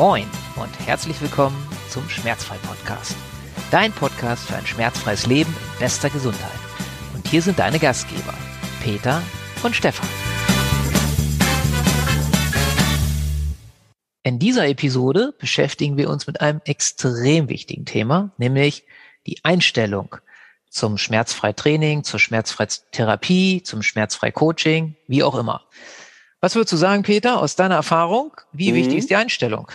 Moin und herzlich willkommen zum Schmerzfrei-Podcast. Dein Podcast für ein schmerzfreies Leben in bester Gesundheit. Und hier sind deine Gastgeber, Peter und Stefan. In dieser Episode beschäftigen wir uns mit einem extrem wichtigen Thema, nämlich die Einstellung zum schmerzfrei Training, zur schmerzfrei Therapie, zum schmerzfrei Coaching, wie auch immer. Was würdest du sagen, Peter, aus deiner Erfahrung? Wie mhm. wichtig ist die Einstellung?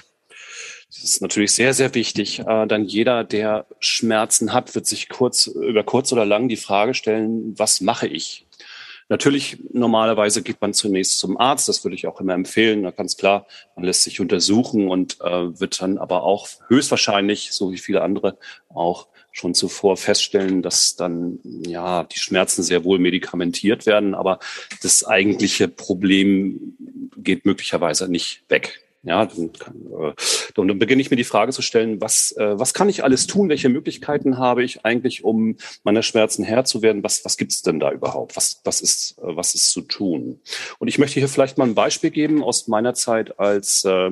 Das ist natürlich sehr, sehr wichtig. Äh, dann jeder, der Schmerzen hat, wird sich kurz, über kurz oder lang die Frage stellen, was mache ich? Natürlich, normalerweise geht man zunächst zum Arzt, das würde ich auch immer empfehlen. Na, ganz klar, man lässt sich untersuchen und äh, wird dann aber auch höchstwahrscheinlich, so wie viele andere, auch schon zuvor feststellen, dass dann ja die Schmerzen sehr wohl medikamentiert werden, aber das eigentliche Problem geht möglicherweise nicht weg. Ja, dann, kann, äh, dann beginne ich mir die Frage zu stellen, was, äh, was kann ich alles tun? Welche Möglichkeiten habe ich eigentlich, um meiner Schmerzen Herr zu werden? Was, was gibt's denn da überhaupt? Was, was, ist, äh, was ist zu tun? Und ich möchte hier vielleicht mal ein Beispiel geben aus meiner Zeit als äh,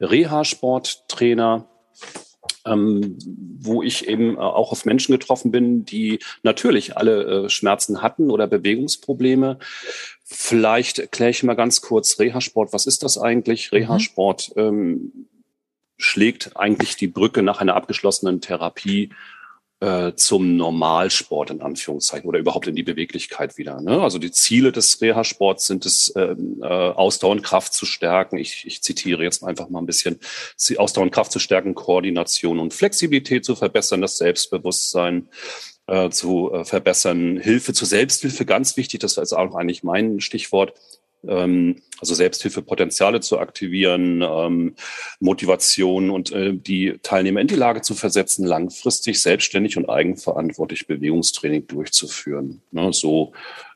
Reha-Sporttrainer ähm, wo ich eben äh, auch auf Menschen getroffen bin, die natürlich alle äh, Schmerzen hatten oder Bewegungsprobleme. Vielleicht erkläre ich mal ganz kurz Reha-Sport. Was ist das eigentlich? Mhm. Reha-Sport ähm, schlägt eigentlich die Brücke nach einer abgeschlossenen Therapie äh, zum Normalsport in Anführungszeichen oder überhaupt in die Beweglichkeit wieder. Ne? Also die Ziele des Reha-Sports sind es, ähm, äh, Ausdauer und Kraft zu stärken. Ich, ich zitiere jetzt einfach mal ein bisschen, Ausdauer und Kraft zu stärken, Koordination und Flexibilität zu verbessern, das Selbstbewusstsein äh, zu äh, verbessern, Hilfe zur Selbsthilfe, ganz wichtig, das ist auch eigentlich mein Stichwort, also Selbsthilfepotenziale zu aktivieren, ähm, Motivation und äh, die Teilnehmer in die Lage zu versetzen, langfristig selbstständig und eigenverantwortlich Bewegungstraining durchzuführen. Ne, so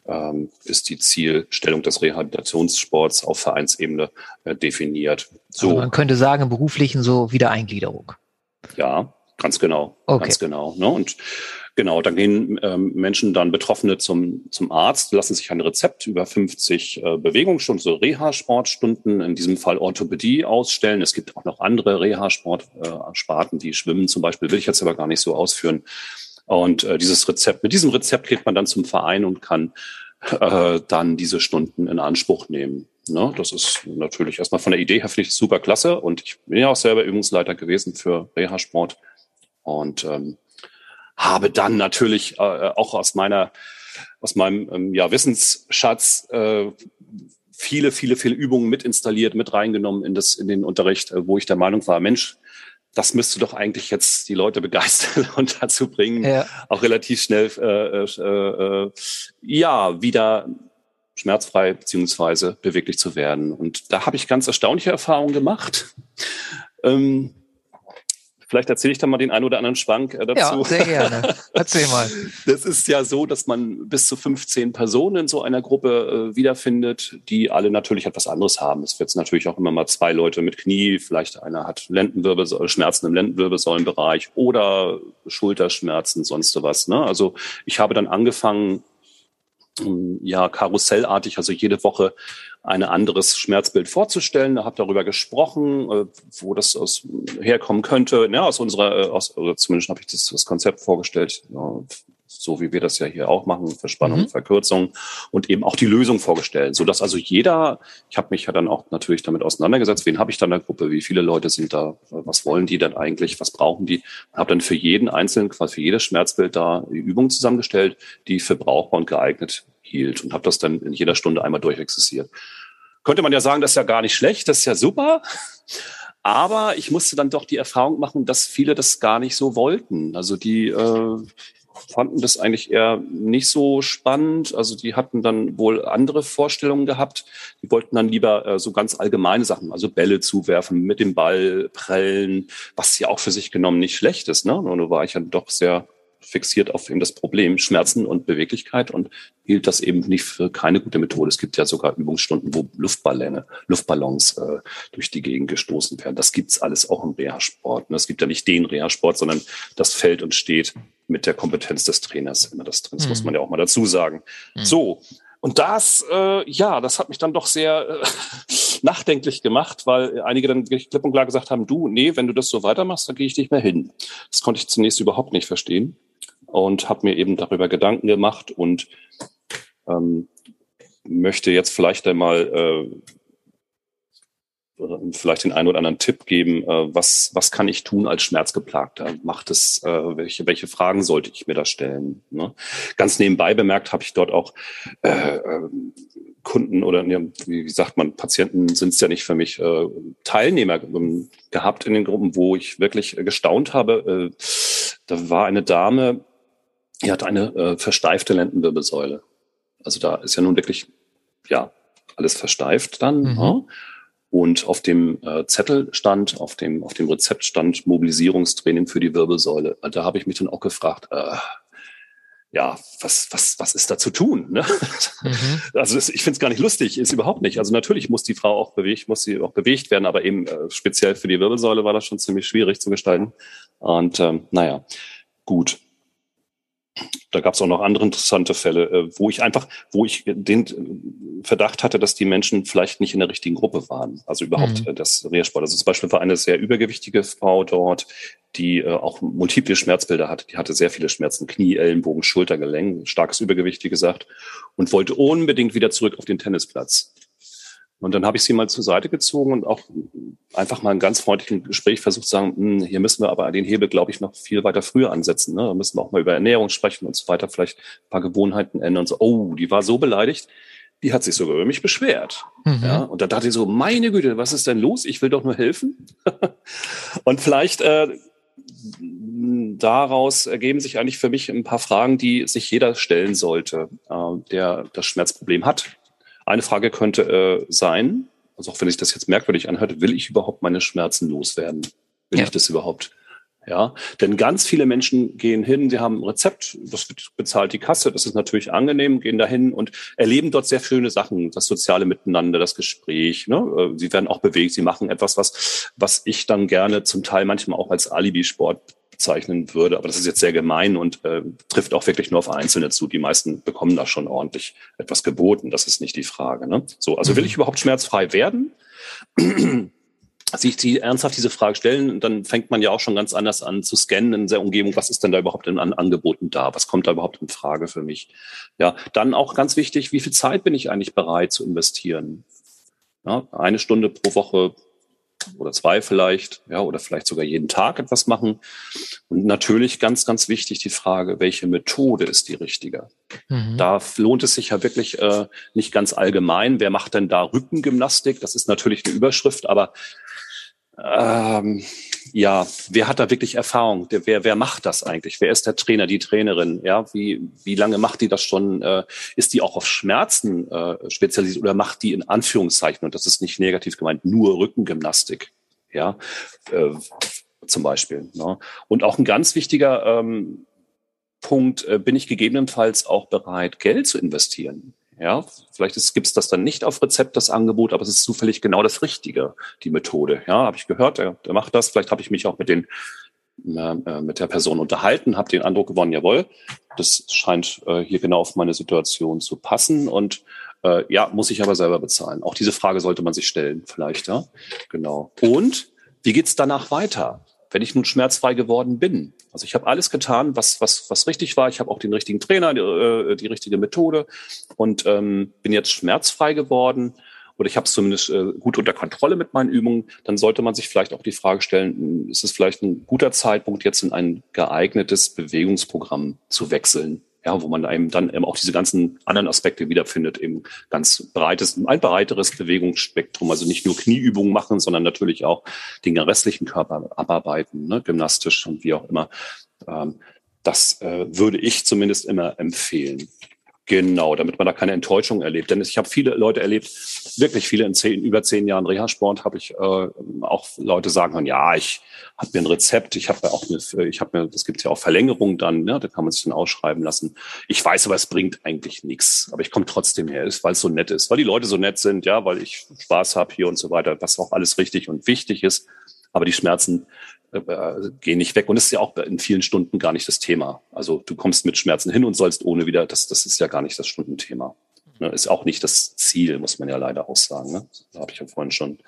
ähm, ist die Zielstellung des Rehabilitationssports auf Vereinsebene äh, definiert. So. Also man könnte sagen, im beruflichen so Wiedereingliederung. Ja, ganz genau. Okay. Ganz genau. Ne? Und Genau, dann gehen ähm, Menschen dann Betroffene zum, zum Arzt, lassen sich ein Rezept über 50 äh, Bewegungsstunden, so Reha-Sportstunden, in diesem Fall Orthopädie ausstellen. Es gibt auch noch andere Reha-Sportsparten, äh, die Schwimmen zum Beispiel, will ich jetzt aber gar nicht so ausführen. Und äh, dieses Rezept, mit diesem Rezept geht man dann zum Verein und kann äh, dann diese Stunden in Anspruch nehmen. Ne? Das ist natürlich erstmal von der Idee her finde ich super klasse. Und ich bin ja auch selber Übungsleiter gewesen für Reha-Sport. Und ähm, habe dann natürlich äh, auch aus meiner aus meinem ähm, ja, Wissensschatz äh, viele, viele, viele Übungen mit installiert, mit reingenommen in das in den Unterricht, äh, wo ich der Meinung war, Mensch, das müsste doch eigentlich jetzt die Leute begeistern und dazu bringen, ja. auch relativ schnell äh, äh, äh, ja wieder schmerzfrei beziehungsweise beweglich zu werden. Und da habe ich ganz erstaunliche Erfahrungen gemacht. Ähm, Vielleicht erzähle ich da mal den einen oder anderen Schwank äh, dazu. Ja, sehr gerne. Erzähl mal. Das ist ja so, dass man bis zu 15 Personen in so einer Gruppe äh, wiederfindet, die alle natürlich etwas anderes haben. Es wird natürlich auch immer mal zwei Leute mit Knie, vielleicht einer hat Lendenwirbelsäule, Schmerzen im Lendenwirbelsäulenbereich oder Schulterschmerzen, sonst was. Ne? Also ich habe dann angefangen, ja, karussellartig, also jede Woche ein anderes Schmerzbild vorzustellen. Da habe darüber gesprochen, äh, wo das aus, herkommen könnte. Ja, aus unserer, äh, aus, oder zumindest habe ich das, das Konzept vorgestellt, ja, so wie wir das ja hier auch machen, Verspannung, mhm. Verkürzung und eben auch die Lösung vorgestellt, so dass also jeder, ich habe mich ja dann auch natürlich damit auseinandergesetzt, wen habe ich dann in der Gruppe, wie viele Leute sind da, was wollen die denn eigentlich, was brauchen die, habe dann für jeden einzelnen, quasi für jedes Schmerzbild da die Übung zusammengestellt, die für brauchbar und geeignet hielt und habe das dann in jeder Stunde einmal durchexerziert. Könnte man ja sagen, das ist ja gar nicht schlecht, das ist ja super. Aber ich musste dann doch die Erfahrung machen, dass viele das gar nicht so wollten. Also die äh, fanden das eigentlich eher nicht so spannend. Also die hatten dann wohl andere Vorstellungen gehabt. Die wollten dann lieber äh, so ganz allgemeine Sachen, also Bälle zuwerfen, mit dem Ball prellen, was ja auch für sich genommen nicht schlecht ist. Ne? Nur war ich ja doch sehr fixiert auf eben das Problem Schmerzen und Beweglichkeit und hielt das eben nicht für keine gute Methode. Es gibt ja sogar Übungsstunden, wo Luftballone, Luftballons äh, durch die Gegend gestoßen werden. Das gibt's alles auch im Reha-Sport. Ne? Es gibt ja nicht den Reha-Sport, sondern das fällt und steht mit der Kompetenz des Trainers immer das drin. Das mhm. muss man ja auch mal dazu sagen. Mhm. So. Und das, äh, ja, das hat mich dann doch sehr äh, nachdenklich gemacht, weil einige dann klipp und klar gesagt haben, du, nee, wenn du das so weitermachst, dann gehe ich nicht mehr hin. Das konnte ich zunächst überhaupt nicht verstehen und habe mir eben darüber Gedanken gemacht und ähm, möchte jetzt vielleicht einmal äh, vielleicht den einen oder anderen Tipp geben, äh, was, was kann ich tun als Schmerzgeplagter? Macht es, äh, welche, welche Fragen sollte ich mir da stellen? Ne? Ganz nebenbei bemerkt habe ich dort auch äh, äh Kunden oder ne, wie sagt man, Patienten sind es ja nicht für mich, äh, Teilnehmer ähm, gehabt in den Gruppen, wo ich wirklich gestaunt habe. Äh, da war eine Dame, die hatte eine äh, versteifte Lendenwirbelsäule. Also da ist ja nun wirklich, ja, alles versteift dann. Mhm. Ja. Und auf dem äh, Zettel stand, auf dem, auf dem Rezept stand Mobilisierungstraining für die Wirbelsäule. Da habe ich mich dann auch gefragt, äh, ja, was, was, was ist da zu tun? Ne? Mhm. Also das, ich finde es gar nicht lustig, ist überhaupt nicht. Also natürlich muss die Frau auch bewegt, muss sie auch bewegt werden, aber eben äh, speziell für die Wirbelsäule war das schon ziemlich schwierig zu gestalten. Und ähm, naja, gut da gab es auch noch andere interessante Fälle, äh, wo ich einfach, wo ich den Verdacht hatte, dass die Menschen vielleicht nicht in der richtigen Gruppe waren. Also überhaupt mhm. Äh, das Rehrsport. Also zum Beispiel war eine sehr übergewichtige Frau dort, die äh, auch multiple Schmerzbilder hatte. Die hatte sehr viele Schmerzen, Knie, Ellenbogen, Schultergelenk, starkes Übergewicht, wie gesagt, und wollte unbedingt wieder zurück auf den Tennisplatz. Und dann habe ich sie mal zur Seite gezogen und auch einfach mal ein ganz freundlichen Gespräch versucht zu sagen, hm, hier müssen wir aber den Hebel, glaube ich, noch viel weiter früher ansetzen. Ne? Da müssen wir auch mal über Ernährung sprechen und so weiter, vielleicht ein paar Gewohnheiten ändern und so. Oh, die war so beleidigt, die hat sich sogar über mich beschwert. Mhm. Ja, und da dachte ich so, meine Güte, was ist denn los? Ich will doch nur helfen. und vielleicht äh, daraus ergeben sich eigentlich für mich ein paar Fragen, die sich jeder stellen sollte, äh, der das Schmerzproblem hat eine Frage könnte äh, sein, also auch wenn sich das jetzt merkwürdig anhört, will ich überhaupt meine Schmerzen loswerden? Will ja. ich das überhaupt? Ja, denn ganz viele Menschen gehen hin, sie haben ein Rezept, das bezahlt die Kasse, das ist natürlich angenehm, gehen dahin und erleben dort sehr schöne Sachen, das soziale Miteinander, das Gespräch. Ne? Äh, sie werden auch bewegt, sie machen etwas, was, was ich dann gerne zum Teil manchmal auch als Alibi-Sport bezeichnen würde. Aber das ist jetzt sehr gemein und äh, trifft auch wirklich nur auf Einzelne zu. Die meisten bekommen da schon ordentlich etwas geboten. Das ist nicht die Frage. Ne? So, also will mhm. ich überhaupt schmerzfrei werden? sich die ernsthaft diese Frage stellen, dann fängt man ja auch schon ganz anders an zu scannen in der Umgebung. Was ist denn da überhaupt an Angeboten da? Was kommt da überhaupt in Frage für mich? Ja, dann auch ganz wichtig, wie viel Zeit bin ich eigentlich bereit zu investieren? Ja, eine Stunde pro Woche oder zwei vielleicht, ja, oder vielleicht sogar jeden Tag etwas machen. Und natürlich ganz, ganz wichtig die Frage, welche Methode ist die richtige? Mhm. Da lohnt es sich ja wirklich äh, nicht ganz allgemein. Wer macht denn da Rückengymnastik? Das ist natürlich eine Überschrift, aber ähm, ja, wer hat da wirklich Erfahrung? Der, wer, wer macht das eigentlich? Wer ist der Trainer, die Trainerin? Ja, wie, wie lange macht die das schon? Äh, ist die auch auf Schmerzen äh, spezialisiert oder macht die in Anführungszeichen, und das ist nicht negativ gemeint, nur Rückengymnastik? Ja, äh, zum Beispiel. Ne? Und auch ein ganz wichtiger ähm, Punkt, äh, bin ich gegebenenfalls auch bereit, Geld zu investieren? Ja, vielleicht gibt es das dann nicht auf Rezept, das Angebot, aber es ist zufällig genau das Richtige, die Methode. Ja, habe ich gehört, der, der macht das. Vielleicht habe ich mich auch mit den äh, mit der Person unterhalten, habe den Eindruck gewonnen, jawohl, das scheint äh, hier genau auf meine Situation zu passen und äh, ja, muss ich aber selber bezahlen. Auch diese Frage sollte man sich stellen, vielleicht, ja. Genau. Und wie geht's danach weiter? Wenn ich nun schmerzfrei geworden bin. Also ich habe alles getan, was, was, was richtig war. Ich habe auch den richtigen Trainer, die, äh, die richtige Methode und ähm, bin jetzt schmerzfrei geworden oder ich habe es zumindest äh, gut unter Kontrolle mit meinen Übungen, dann sollte man sich vielleicht auch die Frage stellen, ist es vielleicht ein guter Zeitpunkt, jetzt in ein geeignetes Bewegungsprogramm zu wechseln? Ja, wo man eben dann eben auch diese ganzen anderen Aspekte wiederfindet, eben ganz breites, ein breiteres Bewegungsspektrum, also nicht nur Knieübungen machen, sondern natürlich auch den restlichen Körper abarbeiten, ne, gymnastisch und wie auch immer. Ähm, das äh, würde ich zumindest immer empfehlen. Genau, damit man da keine Enttäuschung erlebt. Denn ich habe viele Leute erlebt, wirklich viele in zehn, über zehn Jahren Reha-Sport, habe ich äh, auch Leute sagen können, ja, ich habe mir ein Rezept, ich habe auch eine, ich habe mir, das gibt ja auch Verlängerung dann, ne, da kann man sich dann ausschreiben lassen. Ich weiß aber, es bringt eigentlich nichts. Aber ich komme trotzdem her, weil es so nett ist, weil die Leute so nett sind, ja, weil ich Spaß habe hier und so weiter, was auch alles richtig und wichtig ist. Aber die Schmerzen äh, gehen nicht weg. Und das ist ja auch in vielen Stunden gar nicht das Thema. Also du kommst mit Schmerzen hin und sollst ohne wieder, das, das ist ja gar nicht das Stundenthema. Ne? Ist auch nicht das Ziel, muss man ja leider auch sagen. Ne? Da habe ich ja vorhin schon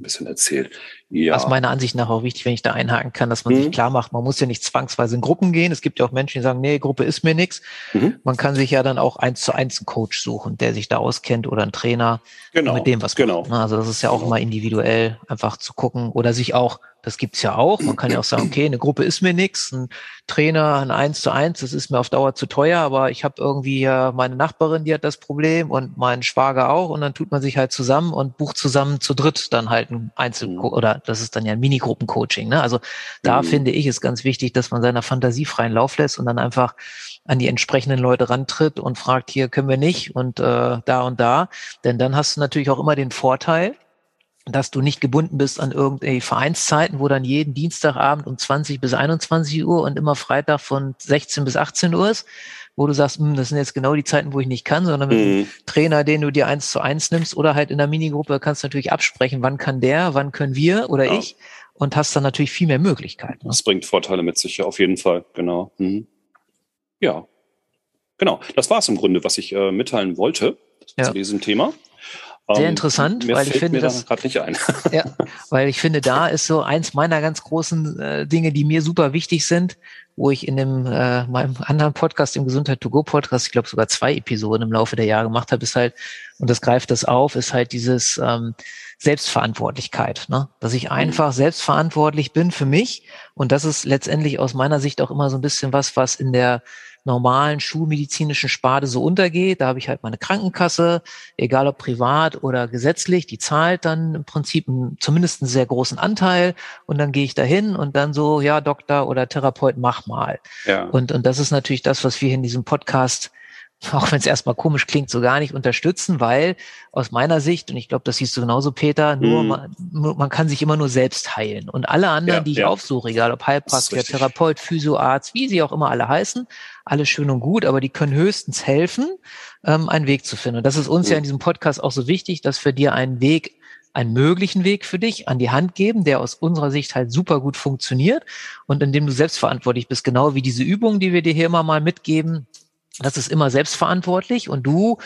ein bisschen erzählt. Ja. Ist meiner Ansicht nach auch wichtig, wenn ich da einhaken kann, dass man mhm. sich klar macht, man muss ja nicht zwangsweise in Gruppen gehen. Es gibt ja auch Menschen, die sagen, nee, Gruppe ist mir nichts. Mhm. Man kann sich ja dann auch eins zu eins einen Coach suchen, der sich da auskennt oder einen Trainer, genau. mit dem was genau. macht. Also das ist ja auch genau. mal individuell einfach zu gucken oder sich auch das gibt's ja auch. Man kann ja auch sagen, okay, eine Gruppe ist mir nix, ein Trainer, ein Eins zu eins, das ist mir auf Dauer zu teuer, aber ich habe irgendwie ja meine Nachbarin, die hat das Problem und mein Schwager auch und dann tut man sich halt zusammen und bucht zusammen zu dritt dann halt ein Einzel- mhm. oder das ist dann ja ein Minigruppen-Coaching. Ne? Also da mhm. finde ich es ganz wichtig, dass man seiner Fantasie freien Lauf lässt und dann einfach an die entsprechenden Leute rantritt und fragt, hier können wir nicht und äh, da und da. Denn dann hast du natürlich auch immer den Vorteil, dass du nicht gebunden bist an irgendwelche Vereinszeiten, wo dann jeden Dienstagabend um 20 bis 21 Uhr und immer Freitag von 16 bis 18 Uhr ist, wo du sagst, hm, das sind jetzt genau die Zeiten, wo ich nicht kann, sondern mit mhm. Trainer, den du dir eins zu eins nimmst oder halt in der Minigruppe kannst du natürlich absprechen, wann kann der, wann können wir oder ja. ich und hast dann natürlich viel mehr Möglichkeiten. Ne? Das bringt Vorteile mit sich, ja, auf jeden Fall, genau. Mhm. Ja, genau. Das war es im Grunde, was ich äh, mitteilen wollte ja. zu diesem Thema. Sehr ähm, interessant, Mir weil ich finde das gerade nicht ein. ja, weil ich finde, da ist so eins meiner ganz großen äh, Dinge, die mir super wichtig sind, wo ich in dem äh, meinem anderen Podcast, dem Gesundheit to go Podcast, ich glaube sogar zwei Episoden im Laufe der Jahre gemacht habe, ist halt und das greift das auf, ist halt dieses ähm, Selbstverantwortlichkeit, ne? dass ich mhm. einfach selbstverantwortlich bin für mich und das ist letztendlich aus meiner Sicht auch immer so ein bisschen was, was in der normalen schulmedizinischen Sparte so untergeht. Da habe ich halt meine Krankenkasse, egal ob privat oder gesetzlich, die zahlt dann im Prinzip einen, zumindest einen sehr großen Anteil und dann gehe ich dahin und dann so, ja, Doktor oder Therapeut, mach mal. Ja. Und, und das ist natürlich das, was wir in diesem Podcast auch wenn es erstmal komisch klingt, so gar nicht unterstützen, weil aus meiner Sicht, und ich glaube, das siehst du genauso, Peter, nur, mm. man, man kann sich immer nur selbst heilen. Und alle anderen, ja, die ich ja. aufsuche, egal ob Heilpraktiker, Therapeut, Physioarzt, wie sie auch immer alle heißen, alles schön und gut, aber die können höchstens helfen, ähm, einen Weg zu finden. Und das ist uns mm. ja in diesem Podcast auch so wichtig, dass wir dir einen Weg einen möglichen Weg für dich an die Hand geben, der aus unserer Sicht halt super gut funktioniert und in dem du selbstverantwortlich bist, genau wie diese Übungen, die wir dir hier immer mal mitgeben, das ist immer selbstverantwortlich und du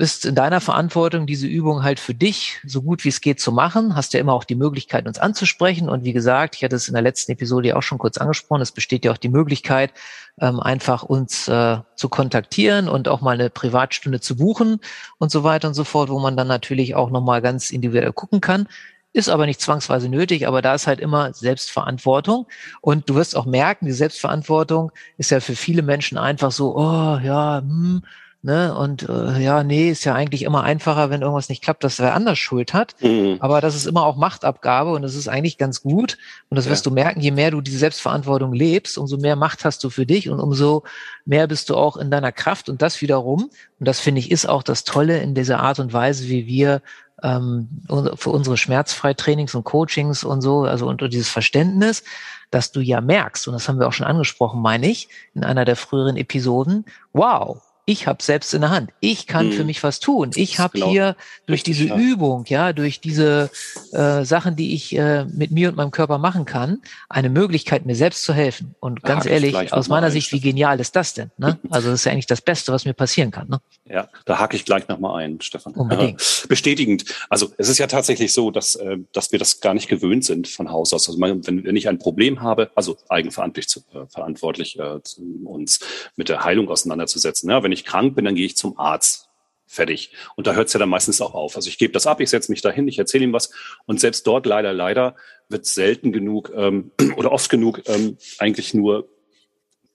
bist in deiner Verantwortung, diese Übung halt für dich so gut wie es geht zu machen. Hast ja immer auch die Möglichkeit, uns anzusprechen. Und wie gesagt, ich hatte es in der letzten Episode ja auch schon kurz angesprochen, es besteht ja auch die Möglichkeit, ähm, einfach uns äh, zu kontaktieren und auch mal eine Privatstunde zu buchen und so weiter und so fort, wo man dann natürlich auch nochmal ganz individuell gucken kann. Ist aber nicht zwangsweise nötig, aber da ist halt immer Selbstverantwortung. Und du wirst auch merken, die Selbstverantwortung ist ja für viele Menschen einfach so, oh ja, hm, Ne? Und äh, ja, nee, ist ja eigentlich immer einfacher, wenn irgendwas nicht klappt, dass wer anders Schuld hat. Mhm. Aber das ist immer auch Machtabgabe und das ist eigentlich ganz gut. Und das ja. wirst du merken, je mehr du diese Selbstverantwortung lebst, umso mehr Macht hast du für dich und umso mehr bist du auch in deiner Kraft. Und das wiederum, und das finde ich, ist auch das Tolle in dieser Art und Weise, wie wir ähm, für unsere Schmerzfreitrainings und Coachings und so, also unter dieses Verständnis, dass du ja merkst, und das haben wir auch schon angesprochen, meine ich, in einer der früheren Episoden, wow, ich habe selbst in der Hand. Ich kann hm. für mich was tun. Ich habe hier durch diese ja. Übung, ja, durch diese äh, Sachen, die ich äh, mit mir und meinem Körper machen kann, eine Möglichkeit, mir selbst zu helfen. Und ganz ehrlich, aus meiner Sicht, wie genial ist das denn? Ne? Also das ist ja eigentlich das Beste, was mir passieren kann. Ne? Ja, da hake ich gleich nochmal ein, Stefan. Unbedingt. Ja, bestätigend. Also es ist ja tatsächlich so, dass, äh, dass wir das gar nicht gewöhnt sind von Haus aus. Also wenn, wenn ich ein Problem habe, also eigenverantwortlich zu, äh, verantwortlich äh, uns mit der Heilung auseinanderzusetzen. Ja, wenn ich krank bin, dann gehe ich zum Arzt. Fertig. Und da hört es ja dann meistens auch auf. Also ich gebe das ab, ich setze mich dahin, ich erzähle ihm was. Und selbst dort leider, leider wird selten genug ähm, oder oft genug ähm, eigentlich nur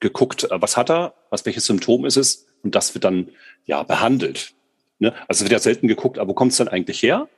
geguckt, äh, was hat er, was welches Symptom ist es und das wird dann ja behandelt. Ne? Also wird ja selten geguckt, aber wo kommt es dann eigentlich her?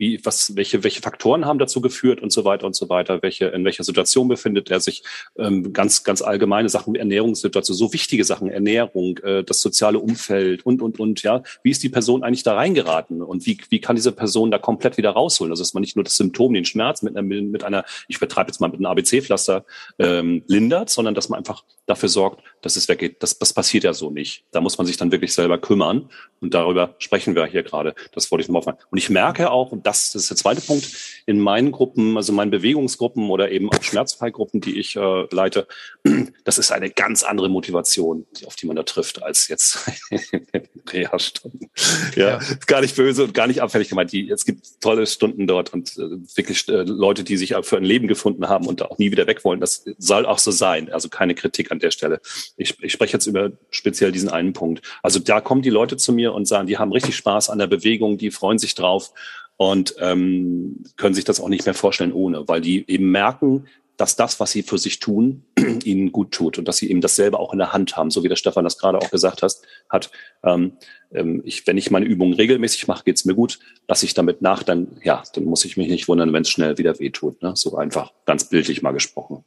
Wie, was, welche, welche Faktoren haben dazu geführt und so weiter und so weiter, welche, in welcher Situation befindet er sich, ähm, ganz, ganz allgemeine Sachen, Ernährungssituation, so wichtige Sachen, Ernährung, äh, das soziale Umfeld und, und, und, ja, wie ist die Person eigentlich da reingeraten und wie, wie kann diese Person da komplett wieder rausholen? Also, dass man nicht nur das Symptom, den Schmerz mit einer, mit einer ich betreibe jetzt mal mit einem ABC-Pflaster, ähm, lindert, sondern dass man einfach dafür sorgt, dass es weggeht. Das, das passiert ja so nicht. Da muss man sich dann wirklich selber kümmern. Und darüber sprechen wir hier gerade. Das wollte ich nochmal aufmachen. Und ich merke auch, und das, das ist der zweite Punkt, in meinen Gruppen, also meinen Bewegungsgruppen oder eben auch Schmerzfreigruppen, die ich äh, leite, das ist eine ganz andere Motivation, auf die man da trifft, als jetzt Reha-Stunden. Ja, ja, gar nicht böse und gar nicht abfällig gemeint. Die, es gibt tolle Stunden dort und äh, wirklich äh, Leute, die sich für ein Leben gefunden haben und auch nie wieder weg wollen. Das soll auch so sein. Also keine Kritik an der Stelle. Ich, ich spreche jetzt über speziell diesen einen Punkt. Also da kommen die Leute zu mir und sagen, die haben richtig Spaß an der Bewegung, die freuen sich drauf und ähm, können sich das auch nicht mehr vorstellen ohne, weil die eben merken, dass das, was sie für sich tun, ihnen gut tut und dass sie eben dasselbe auch in der Hand haben, so wie der Stefan das gerade auch gesagt hast, hat. Ähm, ähm, ich, wenn ich meine Übungen regelmäßig mache, geht's mir gut. Lass ich damit nach, dann ja, dann muss ich mich nicht wundern, wenn es schnell wieder wehtut. Ne? So einfach, ganz bildlich mal gesprochen.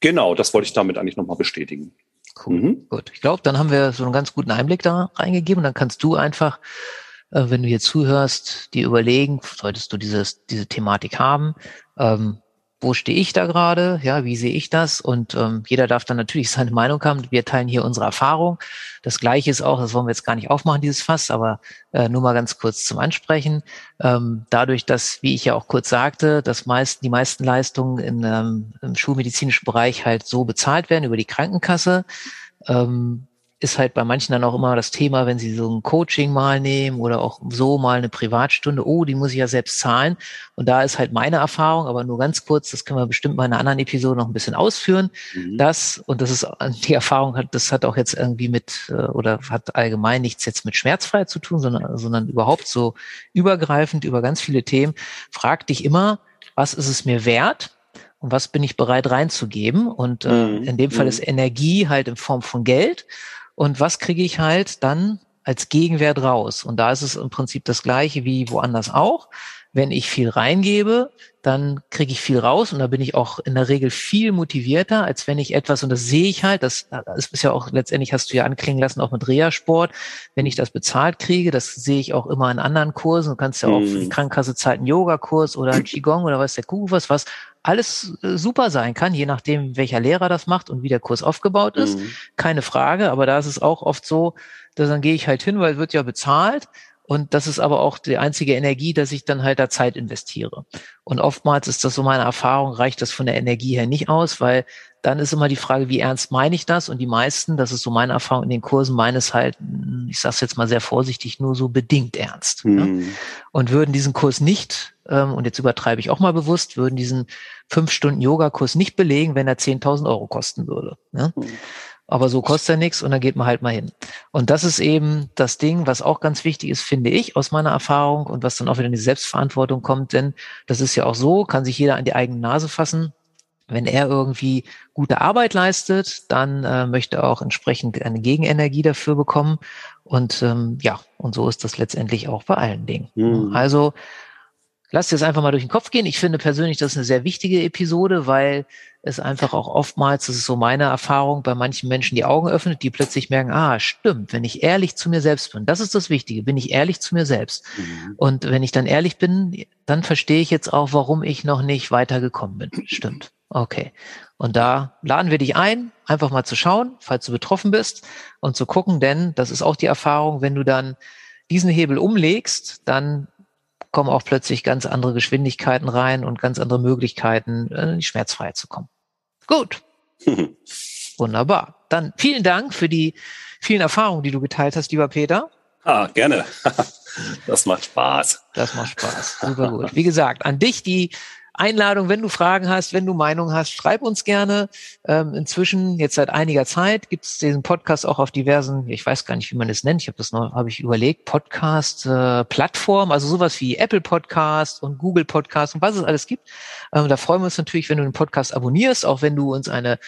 Genau, das wollte ich damit eigentlich nochmal bestätigen. Cool. Mhm. Gut. Ich glaube, dann haben wir so einen ganz guten Einblick da reingegeben. Dann kannst du einfach, äh, wenn du hier zuhörst, dir überlegen, solltest du dieses, diese Thematik haben, ähm, wo stehe ich da gerade, ja, wie sehe ich das? Und ähm, jeder darf dann natürlich seine Meinung haben. Wir teilen hier unsere Erfahrung. Das Gleiche ist auch, das wollen wir jetzt gar nicht aufmachen, dieses Fass, aber äh, nur mal ganz kurz zum Ansprechen. Ähm, dadurch, dass, wie ich ja auch kurz sagte, dass meist, die meisten Leistungen in, ähm, im schulmedizinischen Bereich halt so bezahlt werden über die Krankenkasse, ähm, ist halt bei manchen dann auch immer das Thema, wenn sie so ein Coaching mal nehmen oder auch so mal eine Privatstunde, oh, die muss ich ja selbst zahlen. Und da ist halt meine Erfahrung, aber nur ganz kurz, das können wir bestimmt mal in einer anderen Episode noch ein bisschen ausführen. Mhm. Das, und das ist die Erfahrung hat, das hat auch jetzt irgendwie mit äh, oder hat allgemein nichts jetzt mit Schmerzfreiheit zu tun, sondern, sondern überhaupt so übergreifend über ganz viele Themen. Frag dich immer, was ist es mir wert? und was bin ich bereit reinzugeben. Und äh, mhm. in dem Fall ist mhm. Energie halt in Form von Geld und was kriege ich halt dann als Gegenwert raus? Und da ist es im Prinzip das gleiche wie woanders auch. Wenn ich viel reingebe, dann kriege ich viel raus und da bin ich auch in der Regel viel motivierter, als wenn ich etwas, und das sehe ich halt, das, das ist ja auch letztendlich, hast du ja anklingen lassen, auch mit Reha-Sport, wenn ich das bezahlt kriege, das sehe ich auch immer in anderen Kursen, du kannst ja auch für die mhm. Krankenkasse zahlt einen Yoga-Kurs oder einen Qigong oder was der Kuh was, was alles äh, super sein kann, je nachdem, welcher Lehrer das macht und wie der Kurs aufgebaut ist. Mhm. Keine Frage. Aber da ist es auch oft so, dass dann gehe ich halt hin, weil wird ja bezahlt. Und das ist aber auch die einzige Energie, dass ich dann halt da Zeit investiere. Und oftmals ist das so meine Erfahrung, reicht das von der Energie her nicht aus, weil dann ist immer die Frage, wie ernst meine ich das? Und die meisten, das ist so meine Erfahrung in den Kursen, meines halt, ich sage es jetzt mal sehr vorsichtig, nur so bedingt ernst. Mhm. Ne? Und würden diesen Kurs nicht, ähm, und jetzt übertreibe ich auch mal bewusst, würden diesen fünf Stunden Yoga-Kurs nicht belegen, wenn er 10.000 Euro kosten würde. Ne? Mhm. Aber so kostet er nichts und dann geht man halt mal hin. Und das ist eben das Ding, was auch ganz wichtig ist, finde ich, aus meiner Erfahrung und was dann auch wieder in die Selbstverantwortung kommt, denn das ist ja auch so, kann sich jeder an die eigene Nase fassen wenn er irgendwie gute Arbeit leistet, dann äh, möchte er auch entsprechend eine Gegenenergie dafür bekommen. Und ähm, ja, und so ist das letztendlich auch bei allen Dingen. Mhm. Also lasst es einfach mal durch den Kopf gehen. Ich finde persönlich, das ist eine sehr wichtige Episode, weil es einfach auch oftmals, das ist so meine Erfahrung, bei manchen Menschen die Augen öffnet, die plötzlich merken, ah, stimmt, wenn ich ehrlich zu mir selbst bin, das ist das Wichtige, bin ich ehrlich zu mir selbst. Mhm. Und wenn ich dann ehrlich bin, dann verstehe ich jetzt auch, warum ich noch nicht weitergekommen bin. Stimmt. Okay. Und da laden wir dich ein, einfach mal zu schauen, falls du betroffen bist und zu gucken, denn das ist auch die Erfahrung, wenn du dann diesen Hebel umlegst, dann kommen auch plötzlich ganz andere Geschwindigkeiten rein und ganz andere Möglichkeiten, in äh, die Schmerzfreiheit zu kommen. Gut. Wunderbar. Dann vielen Dank für die vielen Erfahrungen, die du geteilt hast, lieber Peter. Ah, gerne. Das macht Spaß. Das macht Spaß. Super gut. Wie gesagt, an dich die Einladung, wenn du Fragen hast, wenn du Meinungen hast, schreib uns gerne. Ähm, inzwischen, jetzt seit einiger Zeit, gibt es diesen Podcast auch auf diversen, ich weiß gar nicht, wie man es nennt, ich habe das noch, habe ich überlegt, Podcast-Plattformen, äh, also sowas wie Apple Podcast und Google Podcast und was es alles gibt. Ähm, da freuen wir uns natürlich, wenn du den Podcast abonnierst, auch wenn du uns eine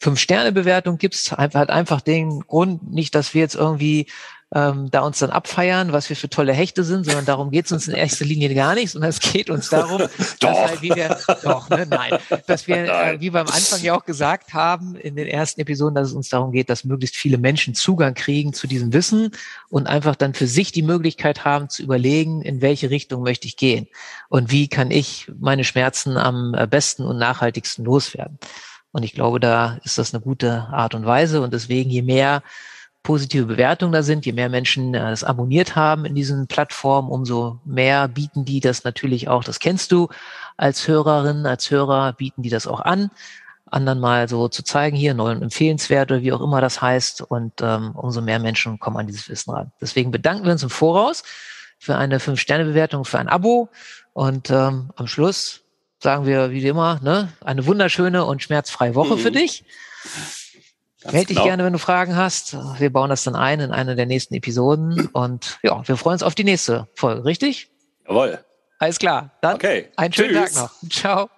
Fünf-Sterne-Bewertung gibst, hat einfach den Grund, nicht, dass wir jetzt irgendwie ähm, da uns dann abfeiern, was wir für tolle Hechte sind, sondern darum geht es uns in erster Linie gar nicht, sondern es geht uns darum, dass halt, wie wir, doch, ne, nein, dass wir, äh, wie wir am Anfang ja auch gesagt haben, in den ersten Episoden, dass es uns darum geht, dass möglichst viele Menschen Zugang kriegen zu diesem Wissen und einfach dann für sich die Möglichkeit haben zu überlegen, in welche Richtung möchte ich gehen und wie kann ich meine Schmerzen am äh, besten und nachhaltigsten loswerden. Und ich glaube, da ist das eine gute Art und Weise. Und deswegen, je mehr positive Bewertungen da sind, je mehr Menschen äh, das abonniert haben in diesen Plattformen, umso mehr bieten die das natürlich auch, das kennst du als Hörerin, als Hörer, bieten die das auch an, anderen mal so zu zeigen, hier neu und empfehlenswert oder wie auch immer das heißt. Und ähm, umso mehr Menschen kommen an dieses Wissen ran. Deswegen bedanken wir uns im Voraus für eine Fünf-Sterne-Bewertung, für ein Abo. Und ähm, am Schluss sagen wir wie immer, ne, eine wunderschöne und schmerzfreie Woche mhm. für dich. Ganz Meld dich genau. gerne, wenn du Fragen hast. Wir bauen das dann ein in einer der nächsten Episoden. Und ja, wir freuen uns auf die nächste Folge, richtig? Jawohl. Alles klar. Dann okay. einen schönen Tschüss. Tag noch. Ciao.